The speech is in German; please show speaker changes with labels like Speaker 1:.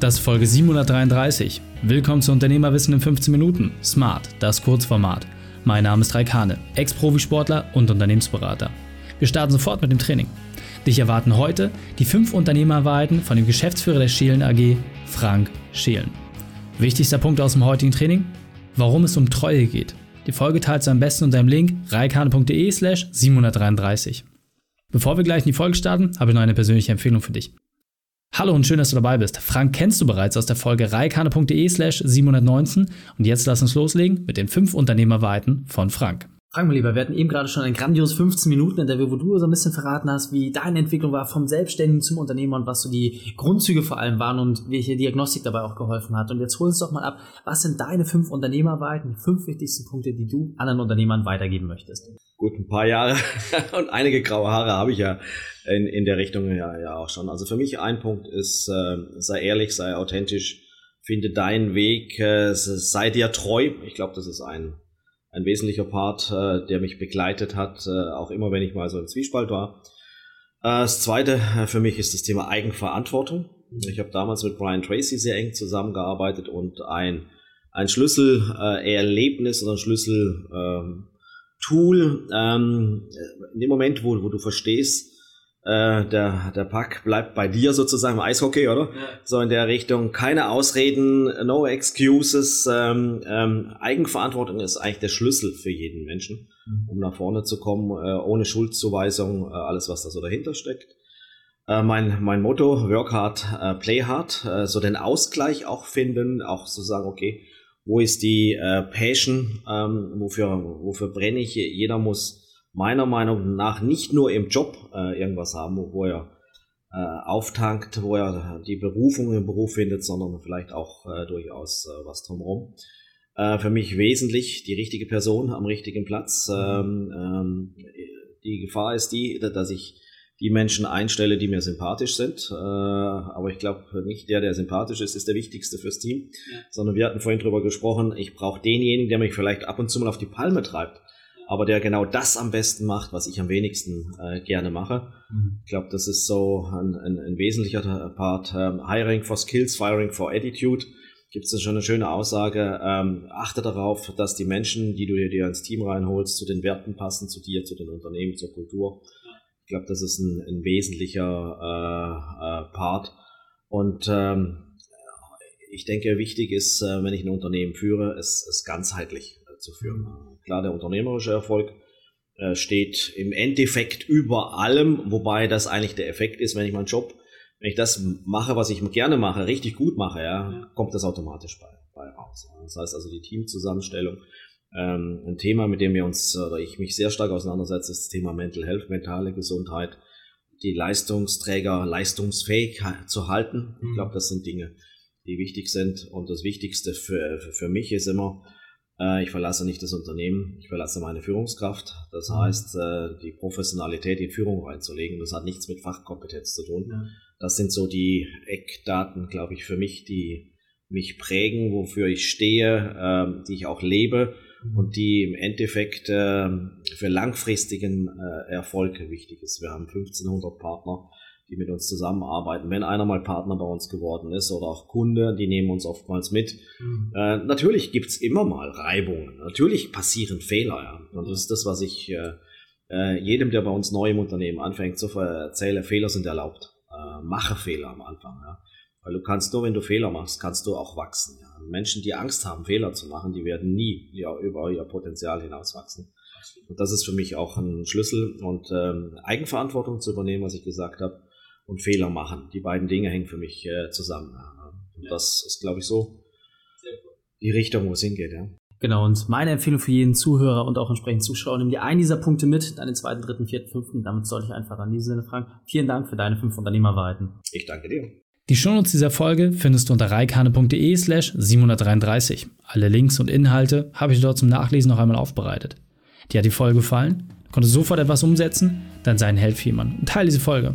Speaker 1: Das ist Folge 733. Willkommen zu Unternehmerwissen in 15 Minuten. Smart, das Kurzformat. Mein Name ist Raikane, Ex-Profisportler und Unternehmensberater. Wir starten sofort mit dem Training. Dich erwarten heute die fünf Unternehmerwahrheiten von dem Geschäftsführer der Schelen AG, Frank Schelen. Wichtigster Punkt aus dem heutigen Training? Warum es um Treue geht. Die Folge teilst du am besten unter dem Link reikane.de slash 733. Bevor wir gleich in die Folge starten, habe ich noch eine persönliche Empfehlung für dich. Hallo und schön, dass du dabei bist. Frank kennst du bereits aus der Folge reikane.de slash 719 und jetzt lass uns loslegen mit den fünf Unternehmerweiten von Frank.
Speaker 2: Frank, mein Lieber, wir hatten eben gerade schon ein grandios 15 Minuten Interview, wo du so ein bisschen verraten hast, wie deine Entwicklung war vom Selbstständigen zum Unternehmer und was so die Grundzüge vor allem waren und welche Diagnostik dabei auch geholfen hat. Und jetzt hol uns doch mal ab, was sind deine fünf Unternehmerweiten, die fünf wichtigsten Punkte, die du anderen Unternehmern weitergeben möchtest?
Speaker 3: Gut, ein paar Jahre und einige graue Haare habe ich ja in, in der Richtung ja, ja auch schon. Also für mich ein Punkt ist, äh, sei ehrlich, sei authentisch, finde deinen Weg, äh, sei dir treu. Ich glaube, das ist ein ein wesentlicher Part, äh, der mich begleitet hat, äh, auch immer wenn ich mal so im Zwiespalt war. Äh, das zweite äh, für mich ist das Thema Eigenverantwortung. Ich habe damals mit Brian Tracy sehr eng zusammengearbeitet und ein, ein Schlüsselerlebnis oder ein Schlüsseltool ähm, ähm, in dem Moment, wo, wo du verstehst, äh, der, der Pack bleibt bei dir sozusagen im Eishockey, oder? Ja. So in der Richtung. Keine Ausreden, no excuses. Ähm, ähm, Eigenverantwortung ist eigentlich der Schlüssel für jeden Menschen, mhm. um nach vorne zu kommen, äh, ohne Schuldzuweisung, äh, alles, was da so dahinter steckt. Äh, mein, mein Motto, work hard, äh, play hard, äh, so den Ausgleich auch finden, auch zu sagen, okay, wo ist die Passion, ähm, wofür, wofür brenne ich? Jeder muss meiner Meinung nach nicht nur im Job äh, irgendwas haben, wo er äh, auftankt, wo er die Berufung im Beruf findet, sondern vielleicht auch äh, durchaus äh, was drumherum. Äh, für mich wesentlich die richtige Person am richtigen Platz. Ähm, ähm, die Gefahr ist die, dass ich die Menschen einstelle, die mir sympathisch sind. Äh, aber ich glaube nicht, der, der sympathisch ist, ist der wichtigste fürs Team. Ja. Sondern wir hatten vorhin drüber gesprochen, ich brauche denjenigen, der mich vielleicht ab und zu mal auf die Palme treibt aber der genau das am besten macht, was ich am wenigsten äh, gerne mache. Mhm. Ich glaube, das ist so ein, ein, ein wesentlicher Part. Ähm, Hiring for Skills, Firing for Attitude. Gibt es schon eine schöne Aussage. Ähm, achte darauf, dass die Menschen, die du dir ins Team reinholst, zu den Werten passen, zu dir, zu den Unternehmen, zur Kultur. Ich glaube, das ist ein, ein wesentlicher äh, äh, Part. Und ähm, ich denke, wichtig ist, äh, wenn ich ein Unternehmen führe, es, es ganzheitlich äh, zu führen. Klar, der unternehmerische Erfolg äh, steht im Endeffekt über allem, wobei das eigentlich der Effekt ist, wenn ich meinen Job, wenn ich das mache, was ich gerne mache, richtig gut mache, ja, kommt das automatisch bei, bei raus. Das heißt also die Teamzusammenstellung. Ähm, ein Thema, mit dem wir uns oder ich mich sehr stark auseinandersetze, ist das Thema Mental Health, mentale Gesundheit, die Leistungsträger leistungsfähig zu halten. Ich mhm. glaube, das sind Dinge, die wichtig sind. Und das Wichtigste für, für mich ist immer, ich verlasse nicht das Unternehmen, ich verlasse meine Führungskraft. Das mhm. heißt, äh, die Professionalität in Führung reinzulegen, das hat nichts mit Fachkompetenz zu tun. Ja. Das sind so die Eckdaten, glaube ich, für mich, die mich prägen, wofür ich stehe, ähm, die ich auch lebe mhm. und die im Endeffekt ähm, für langfristigen äh, Erfolg wichtig ist. Wir haben 1500 Partner die mit uns zusammenarbeiten. Wenn einer mal Partner bei uns geworden ist oder auch Kunde, die nehmen uns oftmals mit. Mhm. Äh, natürlich gibt's immer mal Reibungen. Natürlich passieren Fehler. Ja. Und das ist das, was ich äh, äh, jedem, der bei uns neu im Unternehmen anfängt, zu erzählen. Fehler sind erlaubt. Äh, mache Fehler am Anfang. Ja. Weil du kannst nur, wenn du Fehler machst, kannst du auch wachsen. Ja. Menschen, die Angst haben, Fehler zu machen, die werden nie ja, über ihr Potenzial hinauswachsen. Und das ist für mich auch ein Schlüssel und ähm, Eigenverantwortung zu übernehmen, was ich gesagt habe und Fehler machen. Die beiden Dinge hängen für mich äh, zusammen. Und ja. das ist, glaube ich, so die Richtung, wo es hingeht. Ja.
Speaker 2: Genau, und meine Empfehlung für jeden Zuhörer und auch entsprechend Zuschauer, nimm dir einen dieser Punkte mit, dann den zweiten, dritten, vierten, fünften. Damit soll ich einfach an diesem Sinne fragen. Vielen Dank für deine fünf Unternehmerweiten.
Speaker 3: Ich danke dir.
Speaker 1: Die Shownotes dieser Folge findest du unter reikane.de slash 733. Alle Links und Inhalte habe ich dort zum Nachlesen noch einmal aufbereitet. Dir hat die Folge gefallen? Konntest sofort etwas umsetzen? Dann sei ein Held für jemanden und teile diese Folge.